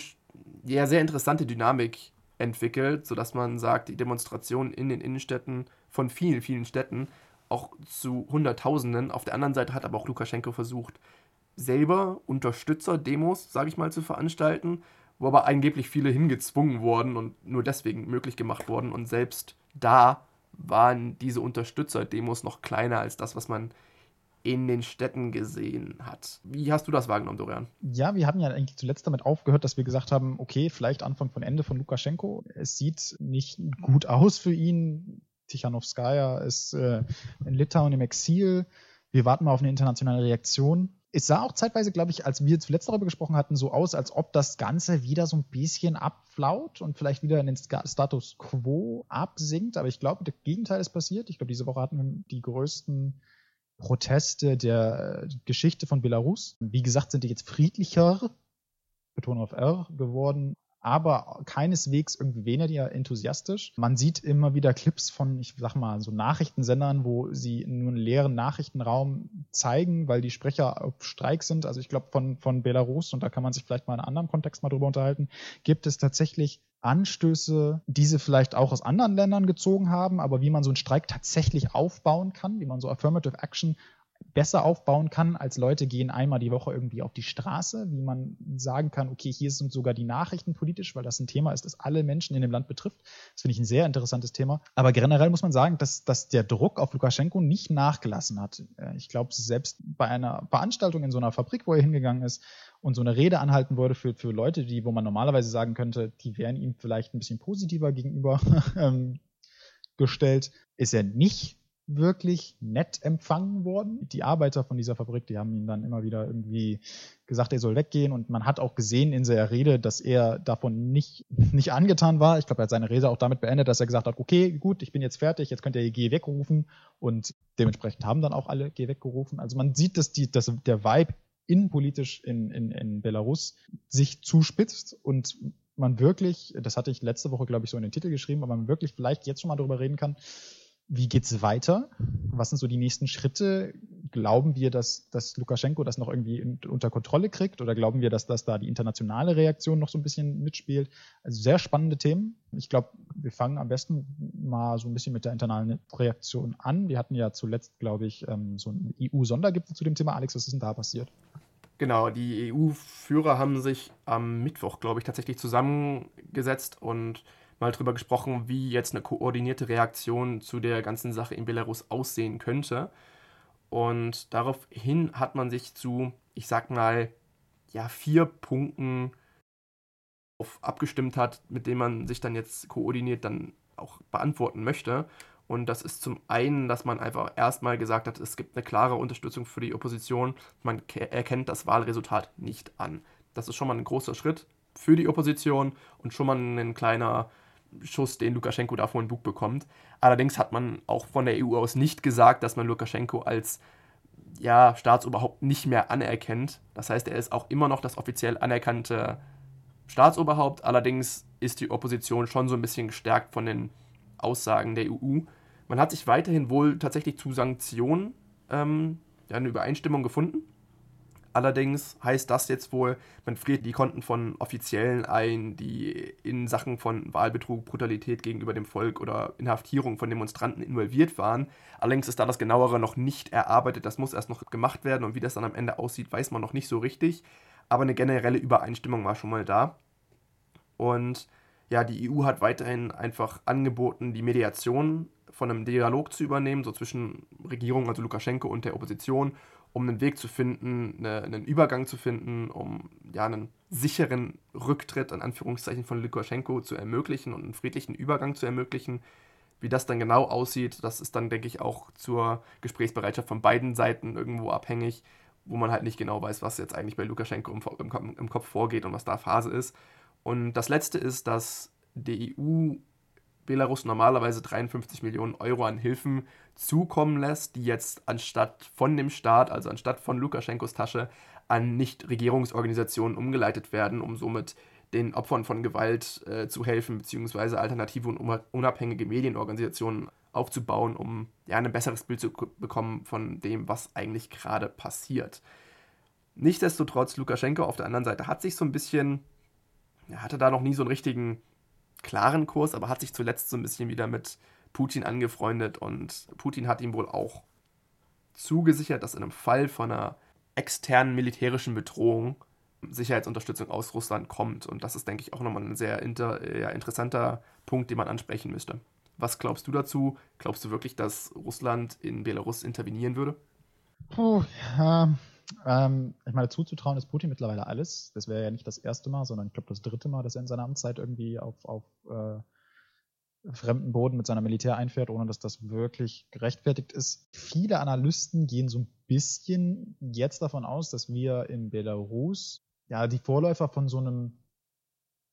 ja, sehr interessante Dynamik entwickelt, sodass man sagt, die Demonstrationen in den Innenstädten von vielen, vielen Städten, auch zu Hunderttausenden. Auf der anderen Seite hat aber auch Lukaschenko versucht, selber Unterstützer-Demos, sage ich mal, zu veranstalten, wo aber angeblich viele hingezwungen wurden und nur deswegen möglich gemacht wurden. Und selbst da waren diese Unterstützer-Demos noch kleiner als das, was man in den Städten gesehen hat. Wie hast du das wahrgenommen, Dorian? Ja, wir haben ja eigentlich zuletzt damit aufgehört, dass wir gesagt haben, okay, vielleicht Anfang von Ende von Lukaschenko. Es sieht nicht gut aus für ihn. Tichanowskaja ist äh, in Litauen im Exil. Wir warten mal auf eine internationale Reaktion. Es sah auch zeitweise, glaube ich, als wir zuletzt darüber gesprochen hatten, so aus, als ob das Ganze wieder so ein bisschen abflaut und vielleicht wieder in den Status quo absinkt. Aber ich glaube, das Gegenteil ist passiert. Ich glaube, diese Woche hatten wir die größten Proteste der Geschichte von Belarus. Wie gesagt, sind die jetzt friedlicher, Betonung auf R, geworden, aber keineswegs irgendwie weniger enthusiastisch. Man sieht immer wieder Clips von, ich sag mal, so Nachrichtensendern, wo sie nur einen leeren Nachrichtenraum zeigen, weil die Sprecher auf Streik sind. Also ich glaube, von, von Belarus, und da kann man sich vielleicht mal in einem anderen Kontext mal drüber unterhalten, gibt es tatsächlich Anstöße, die sie vielleicht auch aus anderen Ländern gezogen haben, aber wie man so einen Streik tatsächlich aufbauen kann, wie man so Affirmative Action besser aufbauen kann, als Leute gehen einmal die Woche irgendwie auf die Straße, wie man sagen kann, okay, hier sind sogar die Nachrichten politisch, weil das ein Thema ist, das alle Menschen in dem Land betrifft. Das finde ich ein sehr interessantes Thema. Aber generell muss man sagen, dass, dass der Druck auf Lukaschenko nicht nachgelassen hat. Äh, ich glaube, selbst bei einer Veranstaltung in so einer Fabrik, wo er hingegangen ist und so eine Rede anhalten würde für, für Leute, die, wo man normalerweise sagen könnte, die wären ihm vielleicht ein bisschen positiver gegenüber ähm, gestellt, ist er nicht wirklich nett empfangen worden. Die Arbeiter von dieser Fabrik, die haben ihm dann immer wieder irgendwie gesagt, er soll weggehen und man hat auch gesehen in seiner Rede, dass er davon nicht, nicht angetan war. Ich glaube, er hat seine Rede auch damit beendet, dass er gesagt hat, okay, gut, ich bin jetzt fertig, jetzt könnt ihr Geh wegrufen und dementsprechend haben dann auch alle Geh weggerufen. Also man sieht, dass, die, dass der Vibe innenpolitisch in, in, in Belarus sich zuspitzt und man wirklich, das hatte ich letzte Woche, glaube ich, so in den Titel geschrieben, aber man wirklich vielleicht jetzt schon mal darüber reden kann, wie geht's weiter? Was sind so die nächsten Schritte? Glauben wir, dass, dass Lukaschenko das noch irgendwie in, unter Kontrolle kriegt? Oder glauben wir, dass das da die internationale Reaktion noch so ein bisschen mitspielt? Also sehr spannende Themen. Ich glaube, wir fangen am besten mal so ein bisschen mit der internationalen Reaktion an. Wir hatten ja zuletzt, glaube ich, ähm, so einen EU-Sondergipfel zu dem Thema. Alex, was ist denn da passiert? Genau, die EU-Führer haben sich am Mittwoch, glaube ich, tatsächlich zusammengesetzt und mal drüber gesprochen, wie jetzt eine koordinierte Reaktion zu der ganzen Sache in Belarus aussehen könnte. Und daraufhin hat man sich zu, ich sag mal, ja, vier Punkten abgestimmt hat, mit denen man sich dann jetzt koordiniert dann auch beantworten möchte. Und das ist zum einen, dass man einfach erstmal gesagt hat, es gibt eine klare Unterstützung für die Opposition. Man erkennt das Wahlresultat nicht an. Das ist schon mal ein großer Schritt für die Opposition und schon mal ein kleiner Schuss, den Lukaschenko da vor den Bug bekommt. Allerdings hat man auch von der EU aus nicht gesagt, dass man Lukaschenko als ja, Staatsoberhaupt nicht mehr anerkennt. Das heißt, er ist auch immer noch das offiziell anerkannte Staatsoberhaupt. Allerdings ist die Opposition schon so ein bisschen gestärkt von den Aussagen der EU. Man hat sich weiterhin wohl tatsächlich zu Sanktionen ähm, eine Übereinstimmung gefunden. Allerdings heißt das jetzt wohl, man friert die Konten von Offiziellen ein, die in Sachen von Wahlbetrug, Brutalität gegenüber dem Volk oder Inhaftierung von Demonstranten involviert waren. Allerdings ist da das genauere noch nicht erarbeitet, das muss erst noch gemacht werden und wie das dann am Ende aussieht, weiß man noch nicht so richtig. Aber eine generelle Übereinstimmung war schon mal da. Und ja, die EU hat weiterhin einfach angeboten, die Mediation von einem Dialog zu übernehmen, so zwischen Regierung, also Lukaschenko und der Opposition, um einen Weg zu finden, eine, einen Übergang zu finden, um ja einen sicheren Rücktritt, in Anführungszeichen, von Lukaschenko zu ermöglichen und einen friedlichen Übergang zu ermöglichen. Wie das dann genau aussieht, das ist dann, denke ich, auch zur Gesprächsbereitschaft von beiden Seiten irgendwo abhängig, wo man halt nicht genau weiß, was jetzt eigentlich bei Lukaschenko im, im, im Kopf vorgeht und was da Phase ist. Und das Letzte ist, dass die EU Belarus normalerweise 53 Millionen Euro an Hilfen zukommen lässt, die jetzt anstatt von dem Staat, also anstatt von Lukaschenkos Tasche, an Nichtregierungsorganisationen umgeleitet werden, um somit den Opfern von Gewalt äh, zu helfen, beziehungsweise alternative und unabhängige Medienorganisationen aufzubauen, um ja, ein besseres Bild zu bekommen von dem, was eigentlich gerade passiert. Nichtsdestotrotz, Lukaschenko auf der anderen Seite hat sich so ein bisschen, er hatte da noch nie so einen richtigen klaren Kurs, aber hat sich zuletzt so ein bisschen wieder mit Putin angefreundet und Putin hat ihm wohl auch zugesichert, dass in einem Fall von einer externen militärischen Bedrohung Sicherheitsunterstützung aus Russland kommt. Und das ist, denke ich, auch nochmal ein sehr inter, ja, interessanter Punkt, den man ansprechen müsste. Was glaubst du dazu? Glaubst du wirklich, dass Russland in Belarus intervenieren würde? Puh, ja, ähm, ich meine, zuzutrauen ist Putin mittlerweile alles. Das wäre ja nicht das erste Mal, sondern ich glaube das dritte Mal, dass er in seiner Amtszeit irgendwie auf, auf äh, fremden Boden mit seiner Militär einfährt, ohne dass das wirklich gerechtfertigt ist. Viele Analysten gehen so ein bisschen jetzt davon aus, dass wir in Belarus ja die Vorläufer von so einem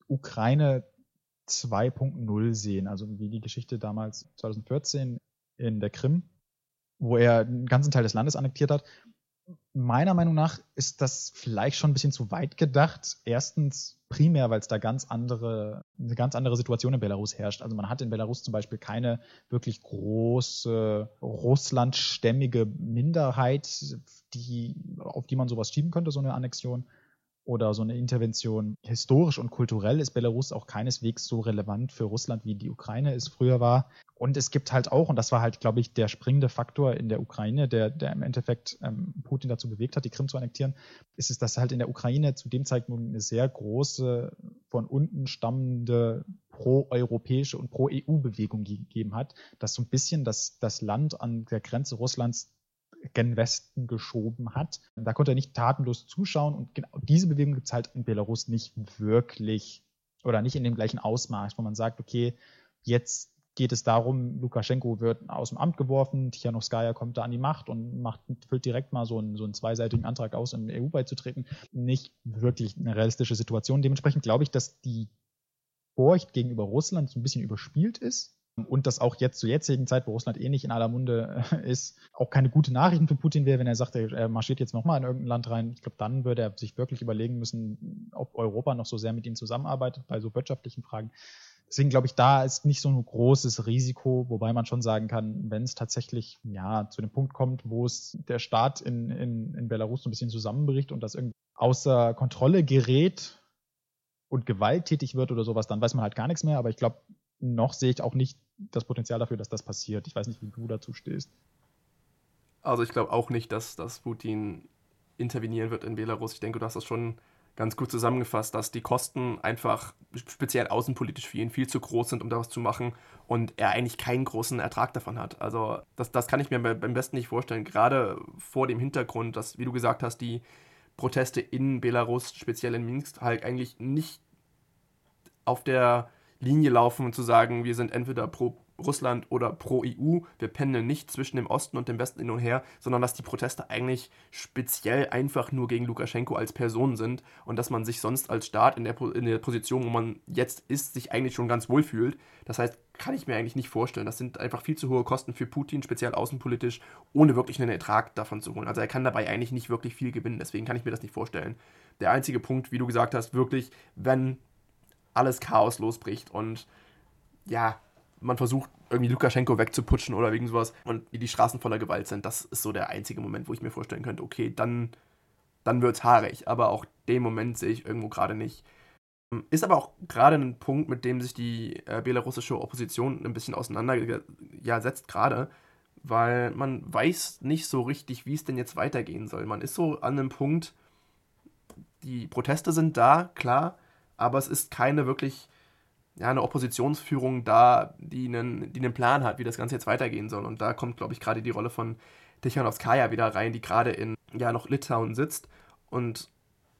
Ukraine 2.0 sehen, also wie die Geschichte damals 2014 in der Krim, wo er einen ganzen Teil des Landes annektiert hat meiner Meinung nach ist das vielleicht schon ein bisschen zu weit gedacht. Erstens primär, weil es da ganz andere, eine ganz andere Situation in Belarus herrscht. Also man hat in Belarus zum Beispiel keine wirklich große russlandstämmige Minderheit, die, auf die man sowas schieben könnte, so eine Annexion oder so eine Intervention. Historisch und kulturell ist Belarus auch keineswegs so relevant für Russland, wie die Ukraine es früher war. Und es gibt halt auch, und das war halt, glaube ich, der springende Faktor in der Ukraine, der, der im Endeffekt ähm, Putin dazu bewegt hat, die Krim zu annektieren, ist es, dass halt in der Ukraine zu dem Zeitpunkt eine sehr große, von unten stammende pro-europäische und pro-EU-Bewegung gegeben hat, dass so ein bisschen das, das Land an der Grenze Russlands gen Westen geschoben hat. Da konnte er nicht tatenlos zuschauen und genau diese Bewegung gibt es halt in Belarus nicht wirklich oder nicht in dem gleichen Ausmaß, wo man sagt, okay, jetzt geht es darum, Lukaschenko wird aus dem Amt geworfen, Tichanowskaja kommt da an die Macht und macht, füllt direkt mal so einen, so einen zweiseitigen Antrag aus, die EU beizutreten. Nicht wirklich eine realistische Situation. Dementsprechend glaube ich, dass die Furcht gegenüber Russland so ein bisschen überspielt ist und dass auch jetzt zur jetzigen Zeit, wo Russland eh nicht in aller Munde äh, ist, auch keine gute Nachrichten für Putin wäre, wenn er sagt, er marschiert jetzt nochmal in irgendein Land rein. Ich glaube, dann würde er sich wirklich überlegen müssen, ob Europa noch so sehr mit ihm zusammenarbeitet bei so wirtschaftlichen Fragen. Deswegen glaube ich, da ist nicht so ein großes Risiko, wobei man schon sagen kann, wenn es tatsächlich ja zu dem Punkt kommt, wo es der Staat in, in, in Belarus so ein bisschen zusammenbricht und das irgendwie außer Kontrolle gerät und gewalttätig wird oder sowas, dann weiß man halt gar nichts mehr. Aber ich glaube, noch sehe ich auch nicht das Potenzial dafür, dass das passiert. Ich weiß nicht, wie du dazu stehst. Also ich glaube auch nicht, dass, dass Putin intervenieren wird in Belarus. Ich denke, du hast das schon ganz gut zusammengefasst, dass die Kosten einfach speziell außenpolitisch für ihn viel zu groß sind, um da was zu machen und er eigentlich keinen großen Ertrag davon hat. Also das, das kann ich mir beim besten nicht vorstellen, gerade vor dem Hintergrund, dass, wie du gesagt hast, die Proteste in Belarus, speziell in Minsk, halt eigentlich nicht auf der Linie laufen und zu sagen, wir sind entweder pro Russland oder pro EU, wir pendeln nicht zwischen dem Osten und dem Westen hin und her, sondern dass die Proteste eigentlich speziell einfach nur gegen Lukaschenko als Person sind und dass man sich sonst als Staat in der, in der Position, wo man jetzt ist, sich eigentlich schon ganz wohl fühlt. Das heißt, kann ich mir eigentlich nicht vorstellen. Das sind einfach viel zu hohe Kosten für Putin, speziell außenpolitisch, ohne wirklich einen Ertrag davon zu holen. Also er kann dabei eigentlich nicht wirklich viel gewinnen, deswegen kann ich mir das nicht vorstellen. Der einzige Punkt, wie du gesagt hast, wirklich, wenn alles Chaos losbricht und ja, man versucht irgendwie Lukaschenko wegzuputschen oder wegen sowas und die Straßen voller Gewalt sind. Das ist so der einzige Moment, wo ich mir vorstellen könnte, okay, dann, dann es haarig. Aber auch den Moment sehe ich irgendwo gerade nicht. Ist aber auch gerade ein Punkt, mit dem sich die äh, belarussische Opposition ein bisschen auseinandersetzt gerade, weil man weiß nicht so richtig, wie es denn jetzt weitergehen soll. Man ist so an einem Punkt, die Proteste sind da, klar, aber es ist keine wirklich ja, eine Oppositionsführung da, die einen, die einen Plan hat, wie das Ganze jetzt weitergehen soll. Und da kommt, glaube ich, gerade die Rolle von Tichanowskaja wieder rein, die gerade in ja noch Litauen sitzt und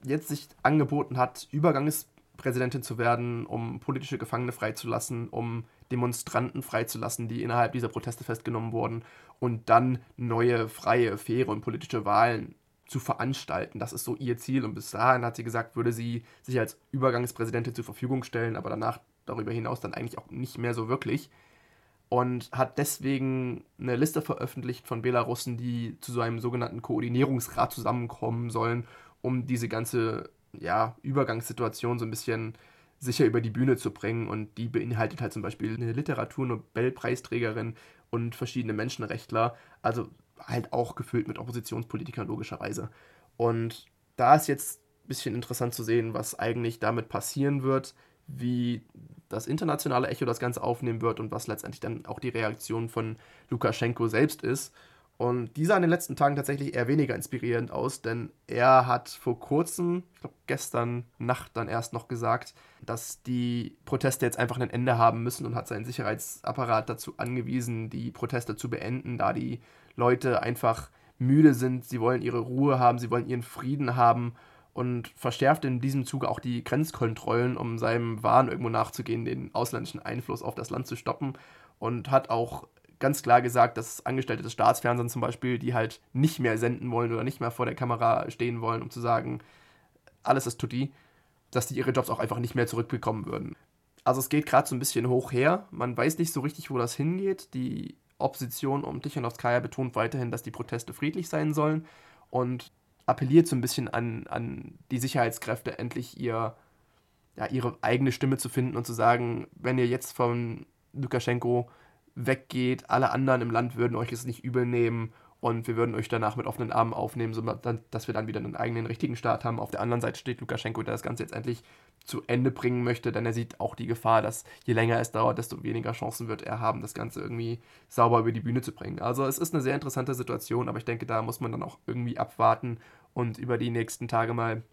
jetzt sich angeboten hat, Übergangsperioden Präsidentin zu werden, um politische Gefangene freizulassen, um Demonstranten freizulassen, die innerhalb dieser Proteste festgenommen wurden und dann neue, freie, faire und politische Wahlen zu veranstalten. Das ist so ihr Ziel und bis dahin hat sie gesagt, würde sie sich als Übergangspräsidentin zur Verfügung stellen, aber danach darüber hinaus dann eigentlich auch nicht mehr so wirklich und hat deswegen eine Liste veröffentlicht von Belarussen, die zu so einem sogenannten Koordinierungsrat zusammenkommen sollen, um diese ganze ja, Übergangssituation so ein bisschen sicher über die Bühne zu bringen. Und die beinhaltet halt zum Beispiel eine Literaturnobelpreisträgerin und verschiedene Menschenrechtler. Also halt auch gefüllt mit Oppositionspolitikern logischerweise. Und da ist jetzt ein bisschen interessant zu sehen, was eigentlich damit passieren wird, wie das internationale Echo das Ganze aufnehmen wird und was letztendlich dann auch die Reaktion von Lukaschenko selbst ist. Und die sah in den letzten Tagen tatsächlich eher weniger inspirierend aus, denn er hat vor kurzem, ich glaube gestern Nacht dann erst noch gesagt, dass die Proteste jetzt einfach ein Ende haben müssen und hat seinen Sicherheitsapparat dazu angewiesen, die Proteste zu beenden, da die Leute einfach müde sind, sie wollen ihre Ruhe haben, sie wollen ihren Frieden haben und verschärft in diesem Zuge auch die Grenzkontrollen, um seinem Wahn irgendwo nachzugehen, den ausländischen Einfluss auf das Land zu stoppen und hat auch ganz klar gesagt, dass Angestellte des Staatsfernsehens zum Beispiel, die halt nicht mehr senden wollen oder nicht mehr vor der Kamera stehen wollen, um zu sagen, alles ist tutti, dass die ihre Jobs auch einfach nicht mehr zurückbekommen würden. Also es geht gerade so ein bisschen hoch her. Man weiß nicht so richtig, wo das hingeht. Die Opposition um Tichanowskaja betont weiterhin, dass die Proteste friedlich sein sollen und appelliert so ein bisschen an, an die Sicherheitskräfte, endlich ihr, ja, ihre eigene Stimme zu finden und zu sagen, wenn ihr jetzt von Lukaschenko weggeht. Alle anderen im Land würden euch es nicht übel nehmen und wir würden euch danach mit offenen Armen aufnehmen, sodass wir dann wieder einen eigenen richtigen Staat haben. Auf der anderen Seite steht Lukaschenko, der das Ganze jetzt endlich zu Ende bringen möchte, denn er sieht auch die Gefahr, dass je länger es dauert, desto weniger Chancen wird er haben, das Ganze irgendwie sauber über die Bühne zu bringen. Also es ist eine sehr interessante Situation, aber ich denke, da muss man dann auch irgendwie abwarten und über die nächsten Tage mal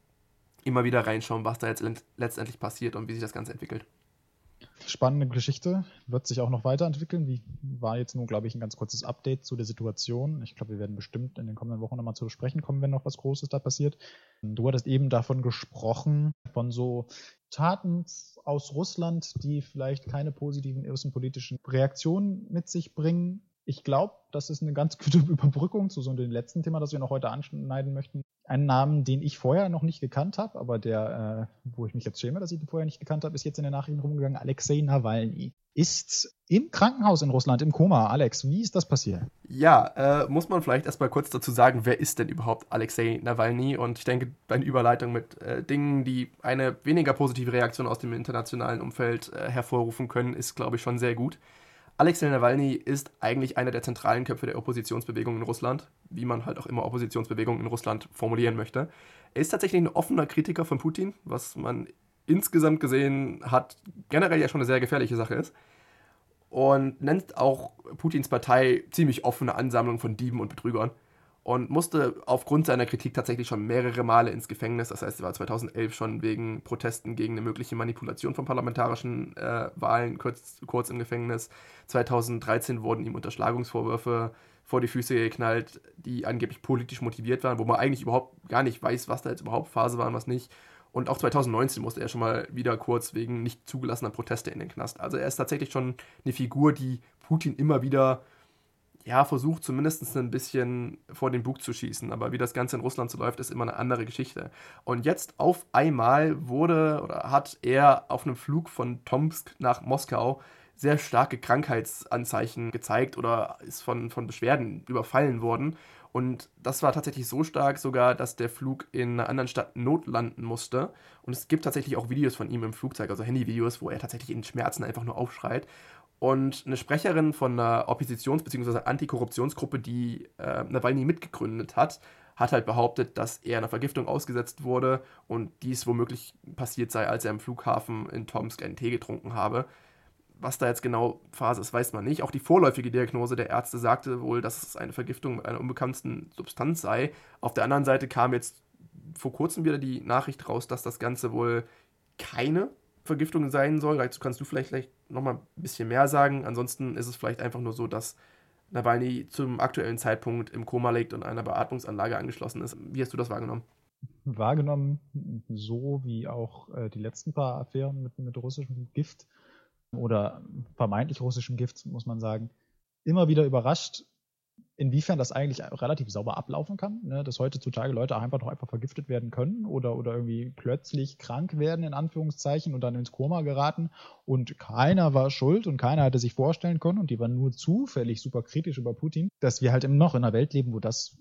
immer wieder reinschauen, was da jetzt letztendlich passiert und wie sich das Ganze entwickelt spannende Geschichte, wird sich auch noch weiterentwickeln. Wie war jetzt nur, glaube ich, ein ganz kurzes Update zu der Situation. Ich glaube, wir werden bestimmt in den kommenden Wochen nochmal zu sprechen kommen, wenn noch was Großes da passiert. Du hattest eben davon gesprochen, von so Taten aus Russland, die vielleicht keine positiven außenpolitischen Reaktionen mit sich bringen. Ich glaube, das ist eine ganz gute Überbrückung zu so dem letzten Thema, das wir noch heute anschneiden möchten. Ein Namen, den ich vorher noch nicht gekannt habe, aber der, äh, wo ich mich jetzt schäme, dass ich den vorher nicht gekannt habe, ist jetzt in den Nachrichten rumgegangen. Alexei Nawalny ist im Krankenhaus in Russland im Koma. Alex, wie ist das passiert? Ja, äh, muss man vielleicht erstmal kurz dazu sagen, wer ist denn überhaupt Alexei Nawalny? Und ich denke, bei einer Überleitung mit äh, Dingen, die eine weniger positive Reaktion aus dem internationalen Umfeld äh, hervorrufen können, ist, glaube ich, schon sehr gut. Alexei Nawalny ist eigentlich einer der zentralen Köpfe der Oppositionsbewegung in Russland, wie man halt auch immer Oppositionsbewegung in Russland formulieren möchte. Er ist tatsächlich ein offener Kritiker von Putin, was man insgesamt gesehen hat, generell ja schon eine sehr gefährliche Sache ist. Und nennt auch Putins Partei ziemlich offene Ansammlung von Dieben und Betrügern und musste aufgrund seiner Kritik tatsächlich schon mehrere Male ins Gefängnis. Das heißt, er war 2011 schon wegen Protesten gegen eine mögliche Manipulation von parlamentarischen äh, Wahlen kurz, kurz im Gefängnis. 2013 wurden ihm Unterschlagungsvorwürfe vor die Füße geknallt, die angeblich politisch motiviert waren, wo man eigentlich überhaupt gar nicht weiß, was da jetzt überhaupt Phase war und was nicht. Und auch 2019 musste er schon mal wieder kurz wegen nicht zugelassener Proteste in den Knast. Also er ist tatsächlich schon eine Figur, die Putin immer wieder ja, versucht zumindest ein bisschen vor den Bug zu schießen. Aber wie das Ganze in Russland so läuft, ist immer eine andere Geschichte. Und jetzt auf einmal wurde oder hat er auf einem Flug von Tomsk nach Moskau sehr starke Krankheitsanzeichen gezeigt oder ist von, von Beschwerden überfallen worden. Und das war tatsächlich so stark sogar, dass der Flug in einer anderen Stadt notlanden musste. Und es gibt tatsächlich auch Videos von ihm im Flugzeug, also Handyvideos, wo er tatsächlich in Schmerzen einfach nur aufschreit. Und eine Sprecherin von einer Oppositions- bzw. Antikorruptionsgruppe, die äh, Nawalny mitgegründet hat, hat halt behauptet, dass er einer Vergiftung ausgesetzt wurde und dies womöglich passiert sei, als er im Flughafen in Tomsk einen Tee getrunken habe. Was da jetzt genau Phase ist, weiß man nicht. Auch die vorläufige Diagnose der Ärzte sagte wohl, dass es eine Vergiftung mit einer unbekannten Substanz sei. Auf der anderen Seite kam jetzt vor kurzem wieder die Nachricht raus, dass das Ganze wohl keine Vergiftung sein soll. Dazu kannst du vielleicht, vielleicht nochmal ein bisschen mehr sagen. Ansonsten ist es vielleicht einfach nur so, dass Nawalny zum aktuellen Zeitpunkt im Koma liegt und einer Beatmungsanlage angeschlossen ist. Wie hast du das wahrgenommen? wahrgenommen, so wie auch äh, die letzten paar Affären mit, mit russischem Gift oder vermeintlich russischem Gift, muss man sagen, immer wieder überrascht, inwiefern das eigentlich relativ sauber ablaufen kann, ne? dass heutzutage Leute einfach noch einfach vergiftet werden können oder, oder irgendwie plötzlich krank werden, in Anführungszeichen, und dann ins Koma geraten und keiner war schuld und keiner hatte sich vorstellen können und die waren nur zufällig super kritisch über Putin, dass wir halt immer noch in einer Welt leben, wo das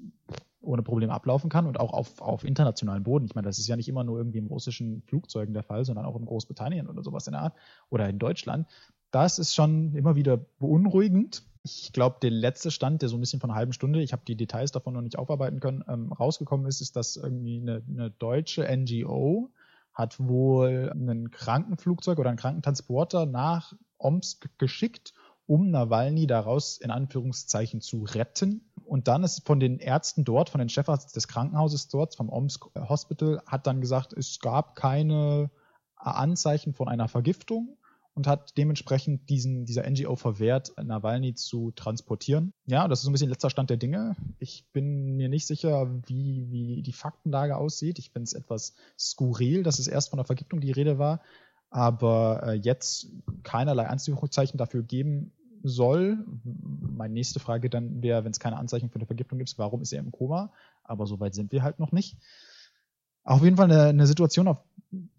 ohne Probleme ablaufen kann und auch auf, auf internationalen Boden. Ich meine, das ist ja nicht immer nur irgendwie im russischen Flugzeugen der Fall, sondern auch in Großbritannien oder sowas in der Art oder in Deutschland. Das ist schon immer wieder beunruhigend ich glaube, der letzte Stand, der so ein bisschen von einer halben Stunde, ich habe die Details davon noch nicht aufarbeiten können, ähm, rausgekommen ist, ist, dass irgendwie eine, eine deutsche NGO hat wohl ein Krankenflugzeug oder einen Krankentransporter nach Omsk geschickt, um Nawalny daraus in Anführungszeichen zu retten. Und dann ist von den Ärzten dort, von den Chefarzt des Krankenhauses dort, vom Omsk Hospital, hat dann gesagt, es gab keine Anzeichen von einer Vergiftung und hat dementsprechend diesen, dieser NGO verwehrt, Nawalny zu transportieren. Ja, das ist so ein bisschen letzter Stand der Dinge. Ich bin mir nicht sicher, wie, wie die Faktenlage aussieht. Ich finde es etwas skurril, dass es erst von der Vergiftung die Rede war, aber äh, jetzt keinerlei Anführungszeichen dafür geben soll. Meine nächste Frage dann wäre, wenn es keine Anzeichen für eine Vergiftung gibt, warum ist er im Koma? Aber so weit sind wir halt noch nicht. Auf jeden Fall eine, eine Situation, auf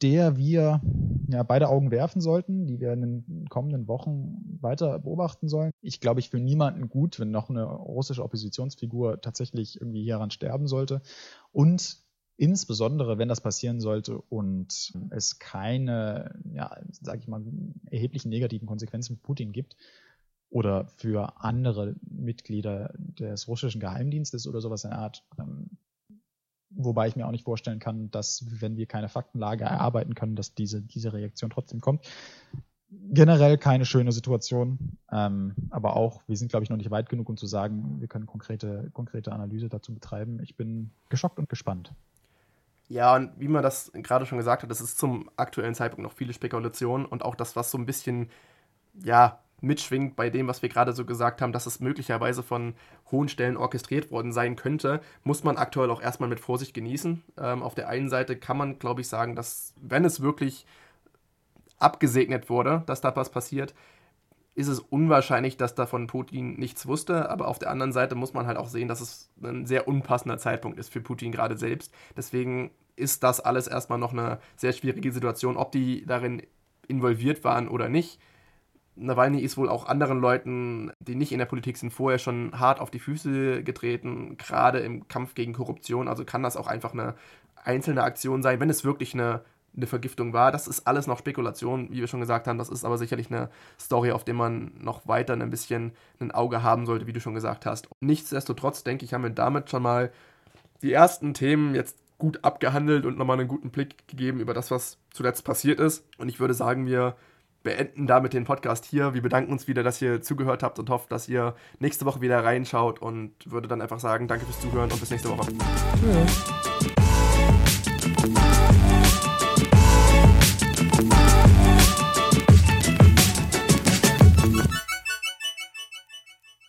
der wir ja, beide Augen werfen sollten, die wir in den kommenden Wochen weiter beobachten sollen. Ich glaube, ich für niemanden gut, wenn noch eine russische Oppositionsfigur tatsächlich irgendwie hieran sterben sollte. Und insbesondere, wenn das passieren sollte und es keine, ja, sage ich mal, erheblichen negativen Konsequenzen für Putin gibt, oder für andere Mitglieder des russischen Geheimdienstes oder sowas in der Art, ähm, Wobei ich mir auch nicht vorstellen kann, dass, wenn wir keine Faktenlage erarbeiten können, dass diese, diese Reaktion trotzdem kommt. Generell keine schöne Situation, ähm, aber auch, wir sind, glaube ich, noch nicht weit genug, um zu sagen, wir können konkrete, konkrete Analyse dazu betreiben. Ich bin geschockt und gespannt. Ja, und wie man das gerade schon gesagt hat, das ist zum aktuellen Zeitpunkt noch viele Spekulationen und auch das, was so ein bisschen, ja, mitschwingt bei dem, was wir gerade so gesagt haben, dass es möglicherweise von hohen Stellen orchestriert worden sein könnte, muss man aktuell auch erstmal mit Vorsicht genießen. Ähm, auf der einen Seite kann man, glaube ich, sagen, dass wenn es wirklich abgesegnet wurde, dass da was passiert, ist es unwahrscheinlich, dass da von Putin nichts wusste. Aber auf der anderen Seite muss man halt auch sehen, dass es ein sehr unpassender Zeitpunkt ist für Putin gerade selbst. Deswegen ist das alles erstmal noch eine sehr schwierige Situation, ob die darin involviert waren oder nicht Nawalny ist wohl auch anderen Leuten, die nicht in der Politik sind, vorher schon hart auf die Füße getreten, gerade im Kampf gegen Korruption. Also kann das auch einfach eine einzelne Aktion sein, wenn es wirklich eine, eine Vergiftung war. Das ist alles noch Spekulation, wie wir schon gesagt haben. Das ist aber sicherlich eine Story, auf der man noch weiter ein bisschen ein Auge haben sollte, wie du schon gesagt hast. Nichtsdestotrotz, denke ich, haben wir damit schon mal die ersten Themen jetzt gut abgehandelt und nochmal einen guten Blick gegeben über das, was zuletzt passiert ist. Und ich würde sagen, wir beenden damit den Podcast hier. Wir bedanken uns wieder, dass ihr zugehört habt und hoffen, dass ihr nächste Woche wieder reinschaut und würde dann einfach sagen, danke fürs Zuhören und bis nächste Woche. Tschüss.